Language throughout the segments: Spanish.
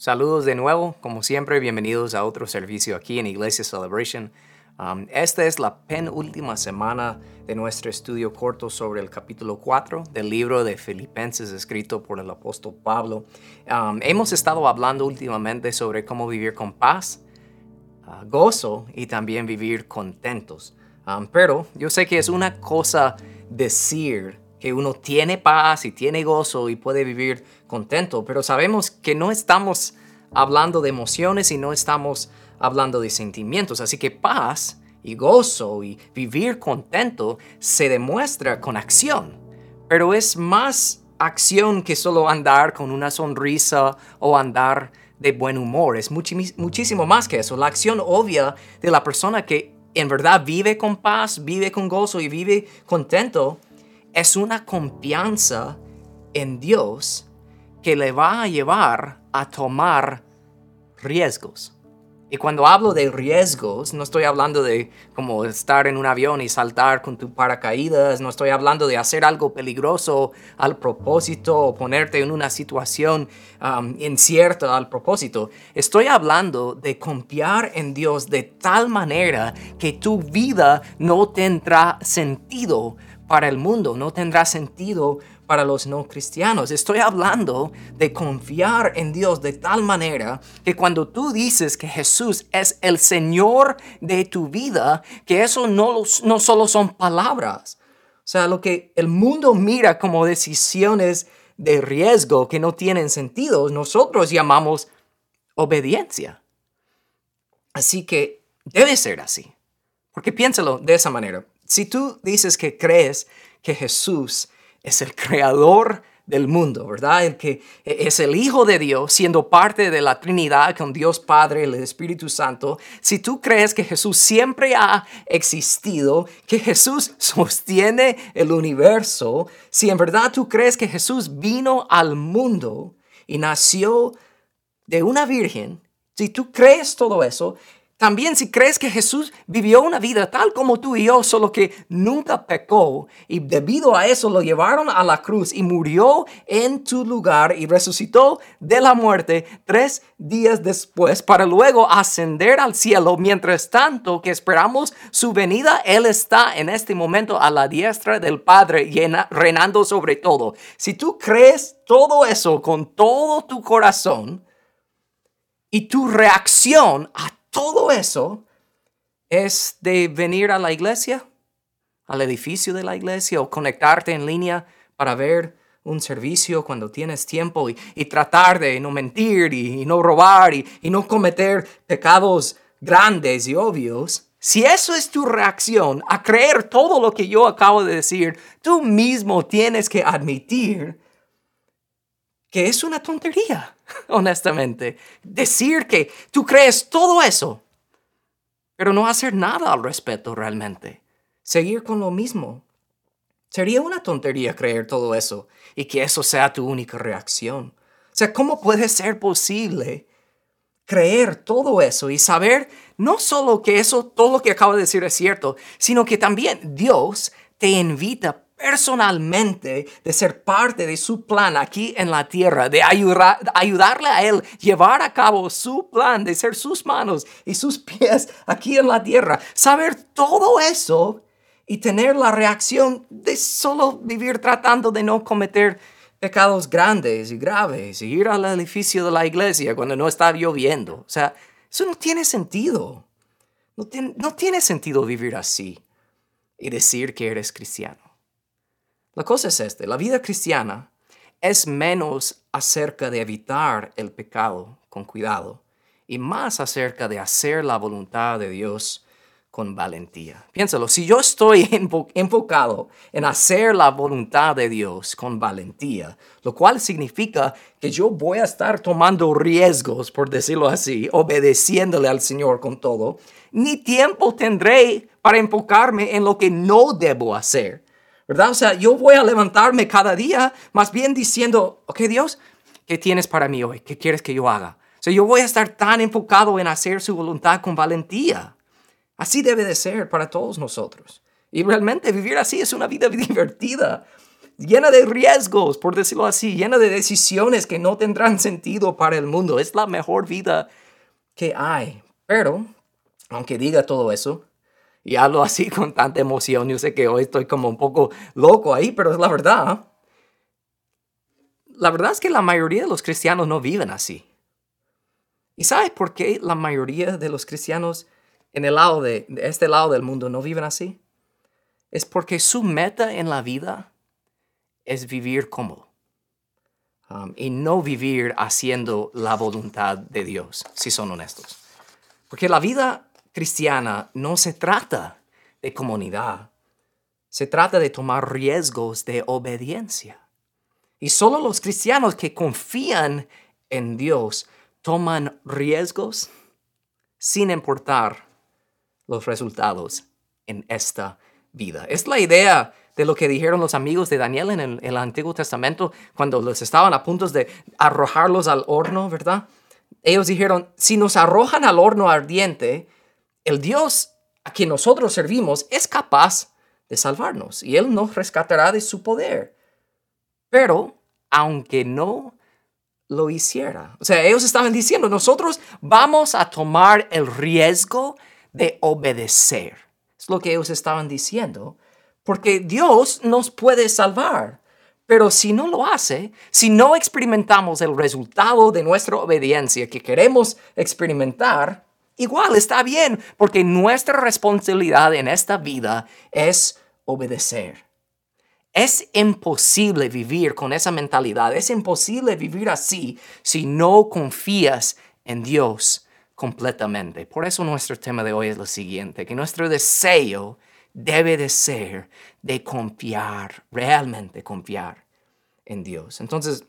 Saludos de nuevo, como siempre, bienvenidos a otro servicio aquí en Iglesia Celebration. Um, esta es la penúltima semana de nuestro estudio corto sobre el capítulo 4 del libro de Filipenses escrito por el apóstol Pablo. Um, hemos estado hablando últimamente sobre cómo vivir con paz, uh, gozo y también vivir contentos. Um, pero yo sé que es una cosa decir que uno tiene paz y tiene gozo y puede vivir contento, pero sabemos que no estamos hablando de emociones y no estamos hablando de sentimientos. Así que paz y gozo y vivir contento se demuestra con acción, pero es más acción que solo andar con una sonrisa o andar de buen humor. Es muchísimo más que eso. La acción obvia de la persona que en verdad vive con paz, vive con gozo y vive contento es una confianza en Dios que le va a llevar a tomar riesgos. Y cuando hablo de riesgos, no estoy hablando de como estar en un avión y saltar con tu paracaídas, no estoy hablando de hacer algo peligroso al propósito o ponerte en una situación um, incierta al propósito. Estoy hablando de confiar en Dios de tal manera que tu vida no tendrá sentido para el mundo, no tendrá sentido para los no cristianos. Estoy hablando de confiar en Dios de tal manera que cuando tú dices que Jesús es el Señor de tu vida, que eso no, no solo son palabras. O sea, lo que el mundo mira como decisiones de riesgo que no tienen sentido, nosotros llamamos obediencia. Así que debe ser así. Porque piénsalo de esa manera. Si tú dices que crees que Jesús es el creador del mundo, ¿verdad? El que es el Hijo de Dios, siendo parte de la Trinidad con Dios Padre, el Espíritu Santo. Si tú crees que Jesús siempre ha existido, que Jesús sostiene el universo, si en verdad tú crees que Jesús vino al mundo y nació de una virgen, si tú crees todo eso, también si crees que Jesús vivió una vida tal como tú y yo, solo que nunca pecó y debido a eso lo llevaron a la cruz y murió en tu lugar y resucitó de la muerte tres días después para luego ascender al cielo. Mientras tanto que esperamos su venida, Él está en este momento a la diestra del Padre reinando sobre todo. Si tú crees todo eso con todo tu corazón y tu reacción a todo eso es de venir a la iglesia, al edificio de la iglesia o conectarte en línea para ver un servicio cuando tienes tiempo y, tratar de no mentir y, no robar y, no cometer pecados grandes y obvios. Si eso es tu reacción a creer todo lo que yo acabo de decir, tú mismo tienes que admitir que es una tontería, honestamente. Decir que tú crees todo eso, pero no hacer nada al respecto realmente. Seguir con lo mismo. Sería una tontería creer todo eso y que eso sea tu única reacción. O sea, ¿cómo puede ser posible creer todo eso y saber no solo que eso, todo lo que acabo de decir es cierto, sino que también Dios te invita personalmente de ser parte de su plan aquí en la tierra, de ayudar, ayudarle a Él llevar a cabo su plan, de ser sus manos y sus pies aquí en la tierra. Saber todo eso y tener la reacción de solo vivir tratando de no cometer pecados grandes y graves y ir al edificio de la iglesia cuando no está lloviendo. O sea, eso no tiene sentido. No tiene, no tiene sentido vivir así y decir que eres cristiano. La cosa es esta, la vida cristiana es menos acerca de evitar el pecado con cuidado y más acerca de hacer la voluntad de Dios con valentía. Piénsalo, si yo estoy enfocado en hacer la voluntad de Dios con valentía, lo cual significa que yo voy a estar tomando riesgos, por decirlo así, obedeciéndole al Señor con todo, ni tiempo tendré para enfocarme en lo que no debo hacer ¿verdad? O sea, yo voy a levantarme cada día más bien diciendo, ok Dios, ¿qué tienes para mí hoy? ¿Qué quieres que yo haga? O sea, yo voy a estar tan enfocado en hacer su voluntad con valentía. Así debe de ser para todos nosotros. Y realmente vivir así es una vida divertida. llena de riesgos, por decirlo así, llena de decisiones que no tendrán sentido para el mundo. Es la mejor vida que hay. Pero, aunque diga todo eso, y hablo así con tanta emoción, yo sé que hoy estoy como un poco loco ahí, pero es la verdad. La verdad es que la mayoría de los cristianos no viven así. ¿Y sabes por qué la mayoría de los cristianos en el lado de, este lado del mundo no viven así? Es porque su meta en la vida es vivir cómodo. Um, y no vivir haciendo la voluntad de Dios, si son honestos. Porque la vida cristiana no se trata de comunidad, se trata de tomar riesgos de obediencia. Y solo los cristianos que confían en Dios toman riesgos sin importar los resultados en esta vida. Es la idea de lo que dijeron los amigos de Daniel en el, Antiguo Testamento cuando los estaban a punto de arrojarlos al horno, ¿verdad? Ellos dijeron, si nos arrojan al horno ardiente, el Dios a quien nosotros servimos es capaz de salvarnos y Él nos rescatará de su poder. Pero, aunque no lo hiciera, o sea, ellos estaban diciendo, nosotros vamos a tomar el riesgo de obedecer. Es lo que ellos estaban diciendo porque Dios nos puede salvar. Pero si no lo hace, si no experimentamos el resultado de nuestra obediencia que queremos experimentar, igual está bien, porque nuestra responsabilidad en esta vida es obedecer. Es imposible vivir con esa mentalidad, es imposible vivir así si no confías en Dios completamente. Por eso nuestro tema de hoy es lo siguiente, que nuestro deseo debe de ser de confiar, realmente confiar en Dios. Entonces,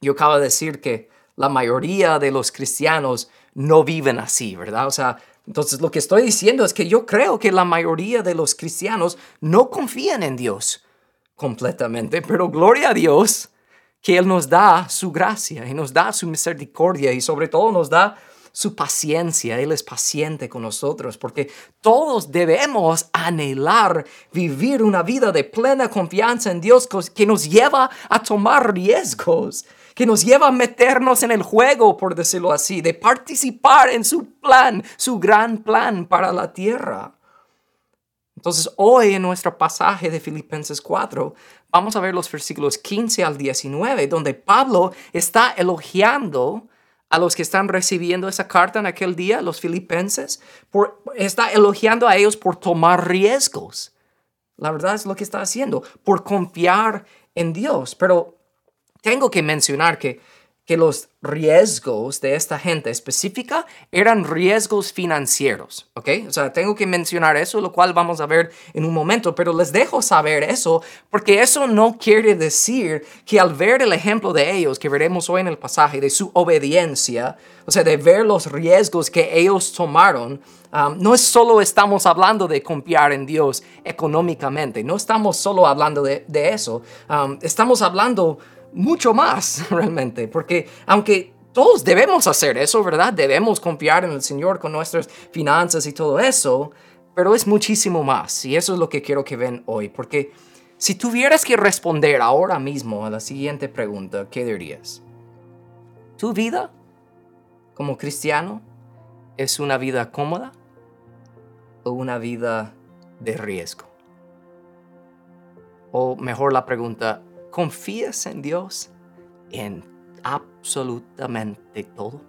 yo acabo de decir que la mayoría de los cristianos no viven así, ¿verdad? O sea, entonces lo que estoy diciendo es que yo creo que la mayoría de los cristianos no confían en Dios completamente, pero gloria a Dios que Él nos da su gracia y nos da su misericordia y sobre todo nos da su paciencia. Él es paciente con nosotros porque todos debemos anhelar vivir una vida de plena confianza en Dios que nos lleva a tomar riesgos, que nos lleva a meternos en el juego, por decirlo así, de participar en su plan, su gran plan para la tierra. Entonces, hoy en nuestro pasaje de Filipenses 4, vamos a ver los versículos 15 al 19, donde Pablo está elogiando a los que están recibiendo esa carta en aquel día, los filipenses, por, está elogiando a ellos por tomar riesgos. La verdad es lo que está haciendo, por confiar en Dios. Pero tengo que mencionar que que los riesgos de esta gente específica eran riesgos financieros, ¿ok? O sea, tengo que mencionar eso, lo cual vamos a ver en un momento, pero les dejo saber eso porque eso no quiere decir que al ver el ejemplo de ellos, que veremos hoy en el pasaje, de su obediencia, o sea, de ver los riesgos que ellos tomaron, um, no es solo estamos hablando de confiar en Dios económicamente, no estamos solo hablando de, eso, um, estamos hablando mucho más realmente, porque aunque todos debemos hacer eso, ¿verdad? Debemos confiar en el Señor con nuestras finanzas y todo eso, pero es muchísimo más y eso es lo que quiero que ven hoy, porque si tuvieras que responder ahora mismo a la siguiente pregunta, ¿qué dirías? ¿Tu vida como cristiano es una vida cómoda o una vida de riesgo? O mejor la pregunta, ¿Confías en Dios en absolutamente todo?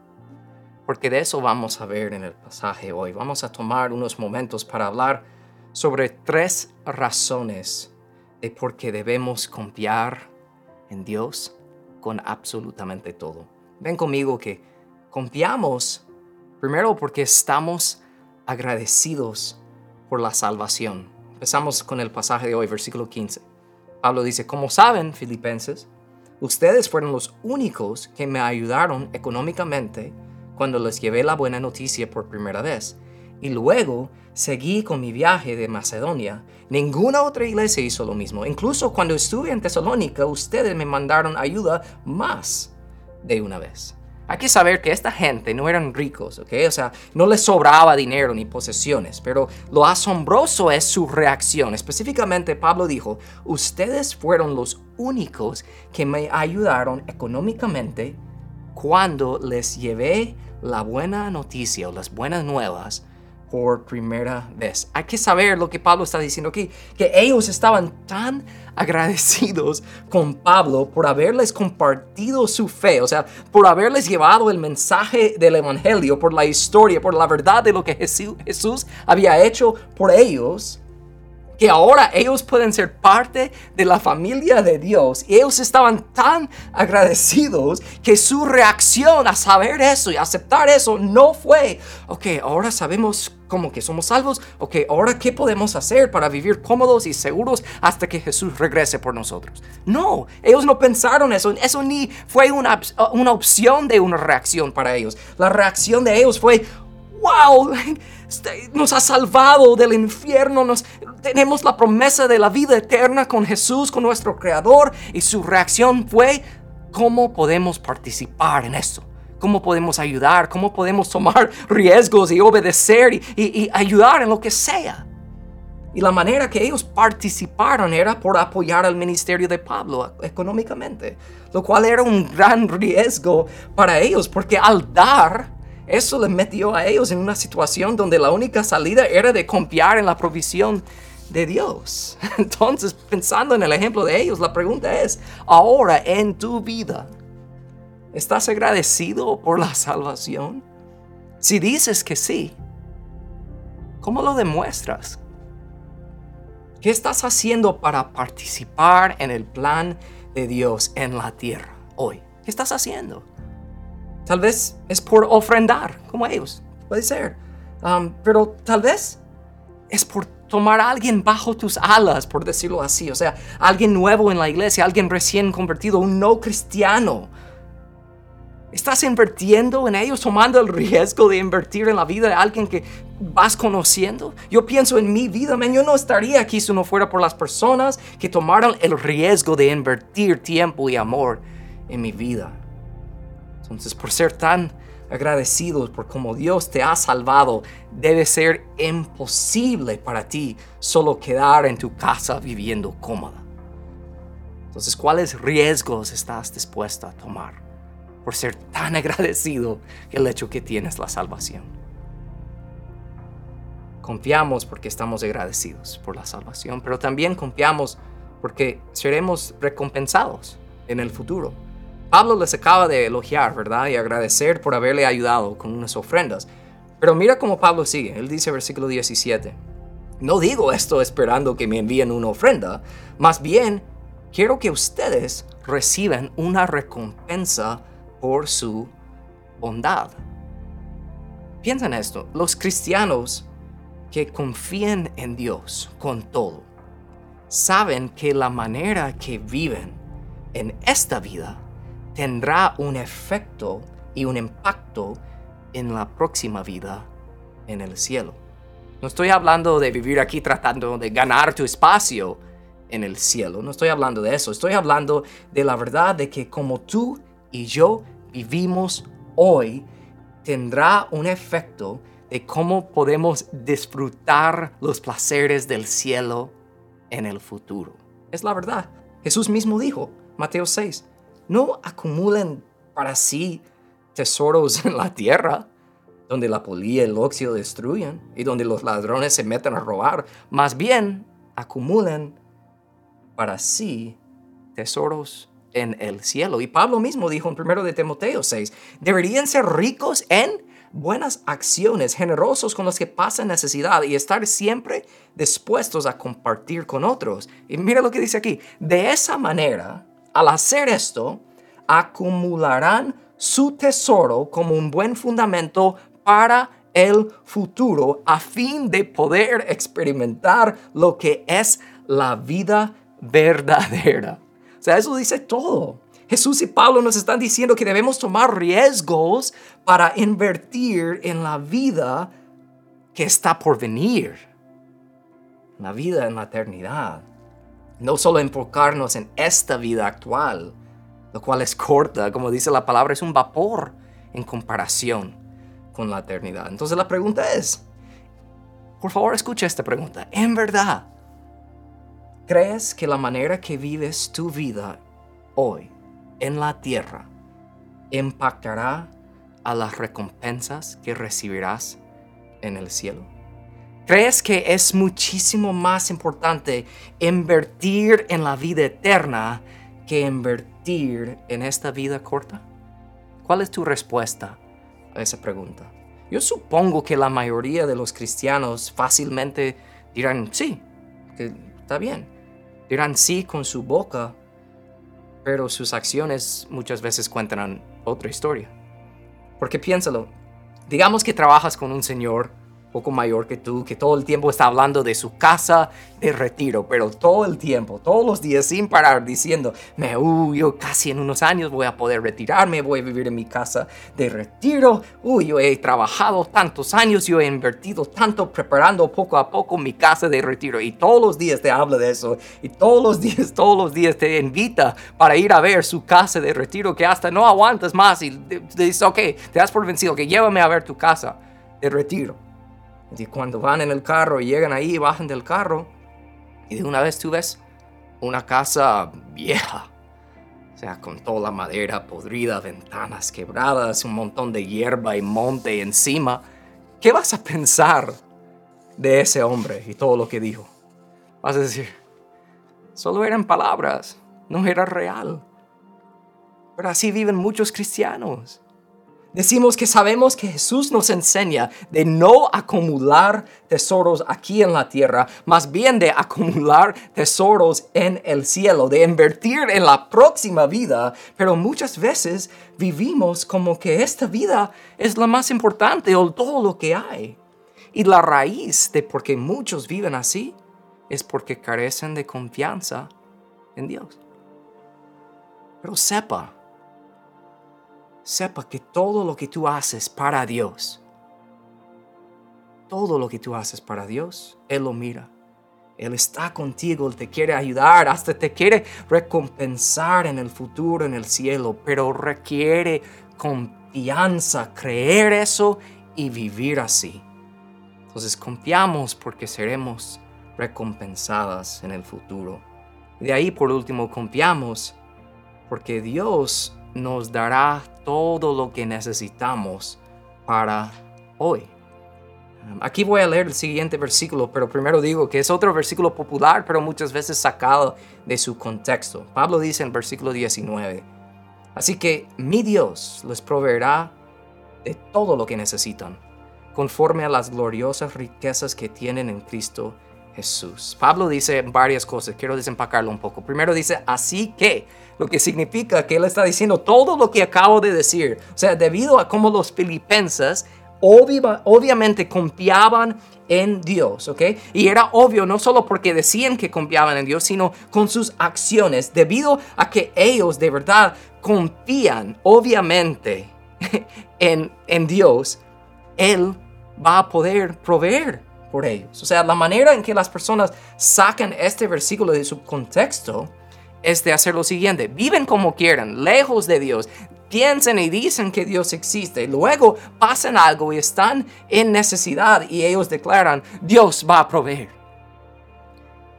Porque de eso vamos a ver en el pasaje hoy. Vamos a tomar unos momentos para hablar sobre tres razones de por qué debemos confiar en Dios con absolutamente todo. Ven conmigo que confiamos primero porque estamos agradecidos por la salvación. Empezamos con el pasaje de hoy, versículo 15. Pablo dice, como saben, filipenses, ustedes fueron los únicos que me ayudaron económicamente cuando les llevé la buena noticia por primera vez. Y luego seguí con mi viaje de Macedonia. Ninguna otra iglesia hizo lo mismo. Incluso cuando estuve en Tesalónica, ustedes me mandaron ayuda más de una vez. Hay que saber que esta gente no eran ricos, ¿ok? O sea, no les sobraba dinero ni posesiones, pero lo asombroso es su reacción. Específicamente, Pablo dijo, ustedes fueron los únicos que me ayudaron económicamente cuando les llevé la buena noticia o las buenas nuevas por primera vez. Hay que saber lo que Pablo está diciendo aquí, que ellos estaban tan agradecidos con Pablo por haberles compartido su fe, o sea, por haberles llevado el mensaje del Evangelio, por la historia, por la verdad de lo que Jesús, había hecho por ellos, que ahora ellos pueden ser parte de la familia de Dios. Y ellos estaban tan agradecidos que su reacción a saber eso y aceptar eso no fue, ok, ahora sabemos cómo que somos salvos, ok, ahora qué podemos hacer para vivir cómodos y seguros hasta que Jesús regrese por nosotros. No, ellos no pensaron eso, eso ni fue una, una opción de una reacción para ellos. La reacción de ellos fue, wow, este, nos ha salvado del infierno, nos, tenemos la promesa de la vida eterna con Jesús, con nuestro Creador, y su reacción fue, ¿cómo podemos participar en esto? ¿Cómo podemos ayudar? ¿Cómo podemos tomar riesgos y obedecer y, y ayudar en lo que sea? Y la manera que ellos participaron era por apoyar al ministerio de Pablo económicamente, lo cual era un gran riesgo para ellos, porque al dar, eso les metió a ellos en una situación donde la única salida era de confiar en la provisión de Dios. Entonces, pensando en el ejemplo de ellos, la pregunta es, ahora en tu vida, ¿estás agradecido por la salvación? Si dices que sí, ¿cómo lo demuestras? ¿Qué estás haciendo para participar en el plan de Dios en la tierra hoy? ¿Qué estás haciendo? Tal vez es por ofrendar, como ellos, puede ser. Um, pero tal vez es por tomar a alguien bajo tus alas, por decirlo así. O sea, alguien nuevo en la iglesia, alguien recién convertido, un no cristiano. ¿Estás invirtiendo en ellos, tomando el riesgo de invertir en la vida de alguien que vas conociendo? Yo pienso en mi vida, man, yo no estaría aquí si no fuera por las personas que tomaron el riesgo de invertir tiempo y amor en mi vida. Entonces, por ser tan agradecidos por cómo Dios te ha salvado, debe ser imposible para ti solo quedar en tu casa viviendo cómoda. Entonces, ¿cuáles riesgos estás dispuesto a tomar por ser tan agradecido el hecho que tienes la salvación? Confiamos porque estamos agradecidos por la salvación, pero también confiamos porque seremos recompensados en el futuro. Pablo les acaba de elogiar, ¿verdad? Y agradecer por haberle ayudado con unas ofrendas. Pero mira cómo Pablo sigue. Él dice versículo 17. No digo esto esperando que me envíen una ofrenda, más bien quiero que ustedes reciban una recompensa por su bondad. Piensa en esto, los cristianos que confían en Dios con todo, saben que la manera que viven en esta vida tendrá un efecto y un impacto en la próxima vida en el cielo. No estoy hablando de vivir aquí tratando de ganar tu espacio en el cielo, no estoy hablando de eso, estoy hablando de la verdad de que como tú y yo vivimos hoy, tendrá un efecto de cómo podemos disfrutar los placeres del cielo en el futuro. Es la verdad. Jesús mismo dijo, Mateo 6, no acumulen para sí tesoros en la tierra, donde la polilla y el óxido destruyen y donde los ladrones se meten a robar. Más bien, acumulen para sí tesoros en el cielo. Y Pablo mismo dijo en 1 de Timoteo 6, deberían ser ricos en buenas acciones, generosos con los que pasan necesidad y estar siempre dispuestos a compartir con otros. Y mira lo que dice aquí, de esa manera al hacer esto, acumularán su tesoro como un buen fundamento para el futuro a fin de poder experimentar lo que es la vida verdadera. O sea, eso dice todo. Jesús y Pablo nos están diciendo que debemos tomar riesgos para invertir en la vida que está por venir, la vida en la eternidad. No solo enfocarnos en esta vida actual, lo cual es corta, como dice la palabra, es un vapor en comparación con la eternidad. Entonces la pregunta es, por favor escucha esta pregunta, ¿en verdad crees que la manera que vives tu vida hoy en la tierra impactará a las recompensas que recibirás en el cielo? ¿Crees que es muchísimo más importante invertir en la vida eterna que invertir en esta vida corta? ¿Cuál es tu respuesta a esa pregunta? Yo supongo que la mayoría de los cristianos fácilmente dirán sí, que está bien. Dirán sí con su boca, pero sus acciones muchas veces cuentan otra historia. Porque piénsalo, digamos que trabajas con un señor poco mayor que tú, que todo el tiempo está hablando de su casa de retiro, pero todo el tiempo, todos los días sin parar diciendo, me, uy, yo casi en unos años voy a poder retirarme, voy a vivir en mi casa de retiro, uy, yo he trabajado tantos años, yo he invertido tanto preparando poco a poco mi casa de retiro y todos los días te habla de eso y todos los días, todos los días te invita para ir a ver su casa de retiro que hasta no aguantas más y te, dice, ok, te das por vencido, que llévame a ver tu casa de retiro. Y cuando van en el carro y llegan ahí, bajan del carro y de una vez tú ves una casa vieja. O sea, con toda la madera podrida, ventanas quebradas, un montón de hierba y monte encima. ¿Qué vas a pensar de ese hombre y todo lo que dijo? Vas a decir, solo eran palabras, no era real. Pero así viven muchos cristianos. Decimos que sabemos que Jesús nos enseña de no acumular tesoros aquí en la tierra, más bien de acumular tesoros en el cielo, de invertir en la próxima vida, pero muchas veces vivimos como que esta vida es la más importante o todo lo que hay. Y la raíz de por qué muchos viven así es porque carecen de confianza en Dios. Pero sepa, sepa que todo lo que tú haces para Dios, todo lo que tú haces para Dios, Él lo mira. Él está contigo, Él te quiere ayudar, hasta te quiere recompensar en el futuro, en el cielo, pero requiere confianza, creer eso y vivir así. Entonces confiamos porque seremos recompensadas en el futuro. De ahí por último confiamos porque Dios nos dará todo lo que necesitamos para hoy. Aquí voy a leer el siguiente versículo, pero primero digo que es otro versículo popular, pero muchas veces sacado de su contexto. Pablo dice en versículo 19, así que mi Dios les proveerá de todo lo que necesitan, conforme a las gloriosas riquezas que tienen en Cristo Jesús. Pablo dice varias cosas, quiero desempacarlo un poco. Primero dice, así que, lo que significa que él está diciendo todo lo que acabo de decir. O sea, debido a cómo los filipenses obviamente confiaban en Dios, ¿ok? Y era obvio no solo porque decían que confiaban en Dios, sino con sus acciones, debido a que ellos de verdad confían, obviamente, en, en Dios, Él va a poder proveer por ellos. O sea, la manera en que las personas sacan este versículo de su contexto es de hacer lo siguiente, viven como quieran, lejos de Dios, piensen y dicen que Dios existe, luego pasan algo y están en necesidad y ellos declaran, Dios va a proveer.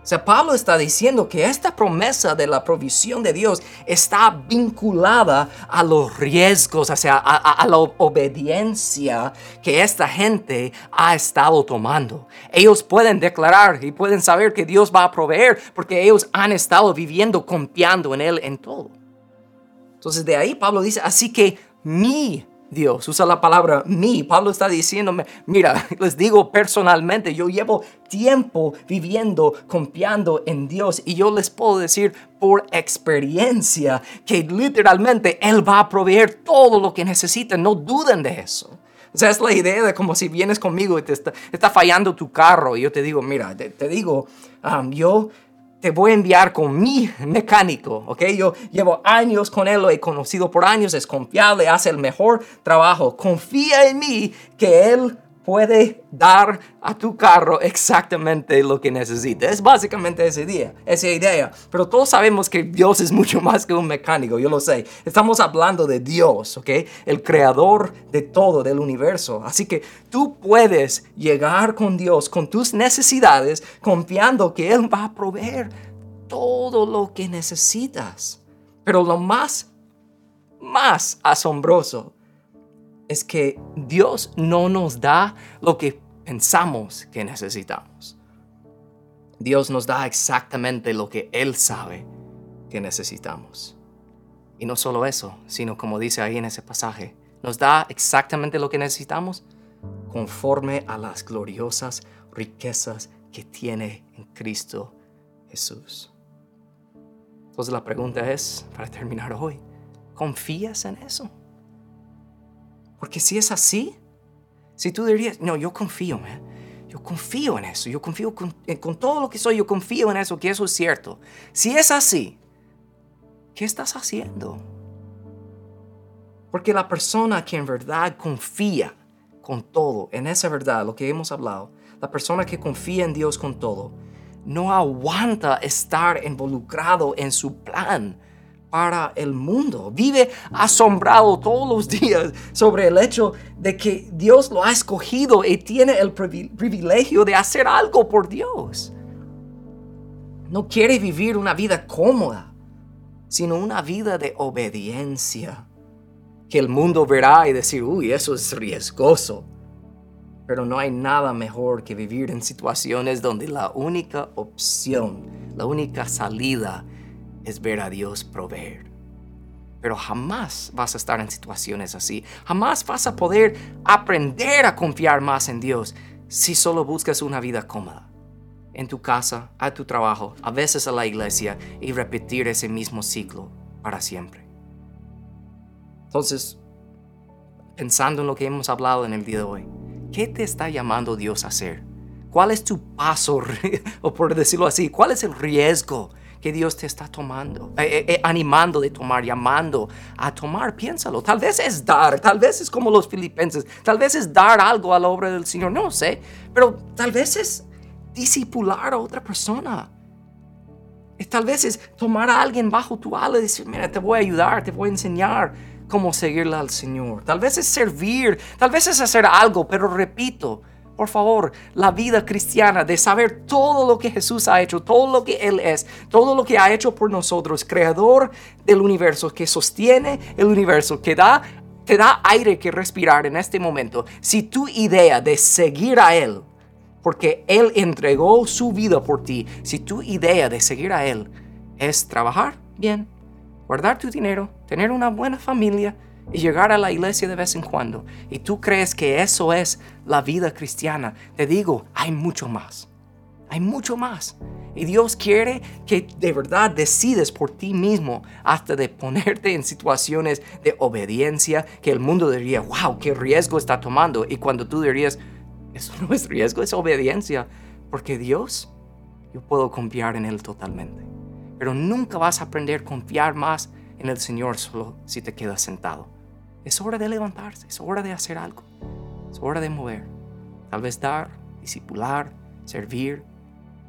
O sea, Pablo está diciendo que esta promesa de la provisión de Dios está vinculada a los riesgos, o sea, a, la obediencia que esta gente ha estado tomando. Ellos pueden declarar y pueden saber que Dios va a proveer porque ellos han estado viviendo confiando en Él en todo. Entonces de ahí Pablo dice, así que mi Dios, usa la palabra mí. Pablo está diciéndome, mira, les digo personalmente, yo llevo tiempo viviendo, confiando en Dios y yo les puedo decir por experiencia que literalmente Él va a proveer todo lo que necesiten, no duden de eso. O sea, es la idea de como si vienes conmigo y te está, fallando tu carro y yo te digo, mira, te, digo, um, yo te voy a enviar con mi mecánico, ¿ok? Yo llevo años con él, lo he conocido por años, es confiable, hace el mejor trabajo. Confía en mí que él puede dar a tu carro exactamente lo que necesita. Es básicamente ese día, esa idea. Pero todos sabemos que Dios es mucho más que un mecánico, yo lo sé. Estamos hablando de Dios, ¿ok? El creador de todo, del universo. Así que tú puedes llegar con Dios, con tus necesidades, confiando que Él va a proveer todo lo que necesitas. Pero lo más, más asombroso es que Dios no nos da lo que pensamos que necesitamos. Dios nos da exactamente lo que Él sabe que necesitamos. Y no solo eso, sino como dice ahí en ese pasaje, nos da exactamente lo que necesitamos conforme a las gloriosas riquezas que tiene en Cristo Jesús. Entonces la pregunta es, para terminar hoy, ¿confías en eso? Porque si es así, si tú dirías, no, yo confío, man. Yo confío en eso, yo confío eh, con, todo lo que soy, yo confío en eso, que eso es cierto. Si es así, ¿qué estás haciendo? Porque la persona que en verdad confía con todo, en esa verdad, lo que hemos hablado, la persona que confía en Dios con todo, no aguanta estar involucrado en su plan para el mundo. Vive asombrado todos los días sobre el hecho de que Dios lo ha escogido y tiene el privilegio de hacer algo por Dios. No quiere vivir una vida cómoda, sino una vida de obediencia. Que el mundo verá y decir, uy, eso es riesgoso. Pero no hay nada mejor que vivir en situaciones donde la única opción, la única salida es ver a Dios proveer. Pero jamás vas a estar en situaciones así. Jamás vas a poder aprender a confiar más en Dios si solo buscas una vida cómoda. En tu casa, a tu trabajo, a veces a la iglesia y repetir ese mismo ciclo para siempre. Entonces, pensando en lo que hemos hablado en el día de hoy, ¿qué te está llamando Dios a hacer? ¿Cuál es tu paso, o por decirlo así, cuál es el riesgo que Dios te está tomando, eh, eh, eh, animando de tomar, llamando a tomar. Piénsalo. Tal vez es dar, tal vez es como los filipenses, tal vez es dar algo a la obra del Señor, no sé, pero tal vez es disipular a otra persona. Tal vez es tomar a alguien bajo tu ala y decir, mira, te voy a ayudar, te voy a enseñar cómo seguirle al Señor. Tal vez es servir, tal vez es hacer algo, pero repito, por favor, la vida cristiana de saber todo lo que Jesús ha hecho, todo lo que Él es, todo lo que ha hecho por nosotros, creador del universo, que sostiene el universo, que da, te da aire que respirar en este momento. Si tu idea de seguir a Él, porque Él entregó su vida por ti, si tu idea de seguir a Él es trabajar bien, guardar tu dinero, tener una buena familia, y llegar a la iglesia de vez en cuando y tú crees que eso es la vida cristiana, te digo, hay mucho más. Hay mucho más. Y Dios quiere que de verdad decides por ti mismo hasta de ponerte en situaciones de obediencia que el mundo diría, wow, qué riesgo está tomando. Y cuando tú dirías, eso no es riesgo, es obediencia. Porque Dios, yo puedo confiar en Él totalmente. Pero nunca vas a aprender a confiar más en el Señor solo si te quedas sentado. Es hora de levantarse, es hora de hacer algo, es hora de mover. Tal vez dar, discipular, servir,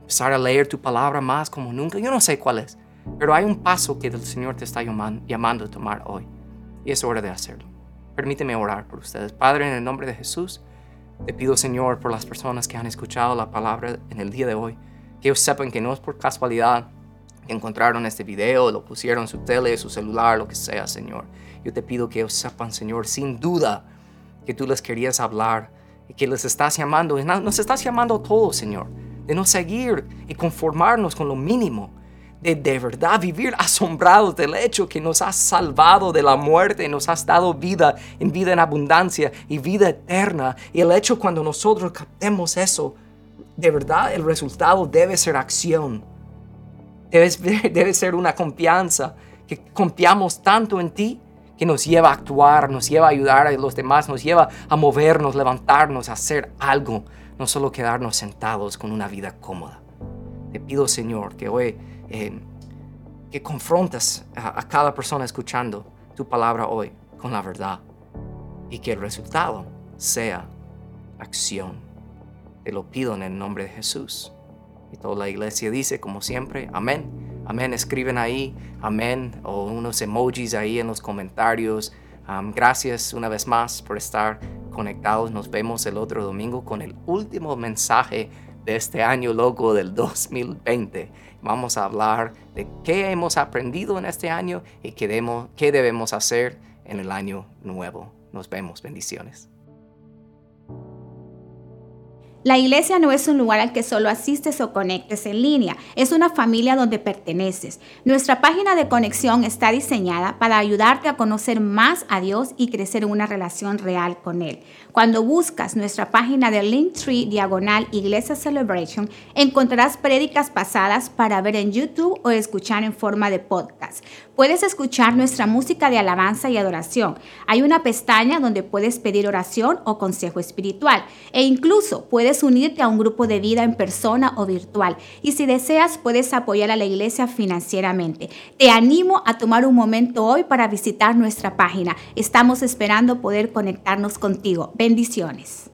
empezar a leer tu palabra más como nunca. Yo no sé cuál es, pero hay un paso que el Señor te está llamando a tomar hoy y es hora de hacerlo. Permíteme orar por ustedes. Padre, en el nombre de Jesús, te pido, Señor, por las personas que han escuchado la palabra en el día de hoy, que ellos sepan que no es por casualidad encontraron este video, lo pusieron en su tele, su celular, lo que sea, Señor yo te pido que ellos sepan, Señor, sin duda que tú les querías hablar y que les estás llamando, nos estás llamando a todos, Señor, de no seguir y conformarnos con lo mínimo, de de verdad vivir asombrados del hecho que nos has salvado de la muerte, nos has dado vida en vida en abundancia y vida eterna. Y el hecho cuando nosotros captemos eso, de verdad el resultado debe ser acción. Debe, ser una confianza, que confiamos tanto en ti que nos lleva a actuar, nos lleva a ayudar a los demás, nos lleva a movernos, levantarnos, a hacer algo, no solo quedarnos sentados con una vida cómoda. Te pido, Señor, que hoy eh, que confrontas a, a cada persona escuchando tu palabra hoy con la verdad y que el resultado sea acción. Te lo pido en el nombre de Jesús. Y toda la iglesia dice, como siempre, amén. Amén. Escriben ahí, amén, o unos emojis ahí en los comentarios. gracias una vez más por estar conectados. Nos vemos el otro domingo con el último mensaje de este año loco del 2020. Vamos a hablar de qué hemos aprendido en este año y qué debemos, hacer en el año nuevo. Nos vemos. Bendiciones. La iglesia no es un lugar al que solo asistes o conectes en línea, es una familia donde perteneces. Nuestra página de conexión está diseñada para ayudarte a conocer más a Dios y crecer una relación real con Él. Cuando buscas nuestra página de Linktree Diagonal Iglesia Celebration, encontrarás prédicas pasadas para ver en YouTube o escuchar en forma de podcast. Puedes escuchar nuestra música de alabanza y adoración. Hay una pestaña donde puedes pedir oración o consejo espiritual e incluso puedes unirte a un grupo de vida en persona o virtual. Y si deseas, puedes apoyar a la iglesia financieramente. Te animo a tomar un momento hoy para visitar nuestra página. Estamos esperando poder conectarnos contigo. Bendiciones.